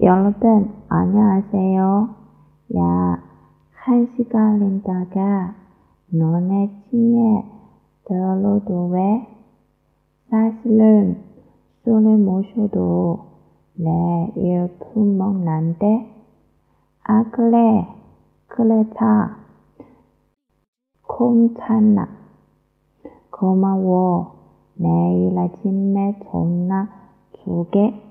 여러분, 안녕하세요. 야, 한 시간 린다가 너네 집에 들어도 왜? 사실은 술을 마셔도 내 일품먹 난데? 아, 그래. 그래, 자. 콩찬나. 고마워. 내일 아침에 전화 주게.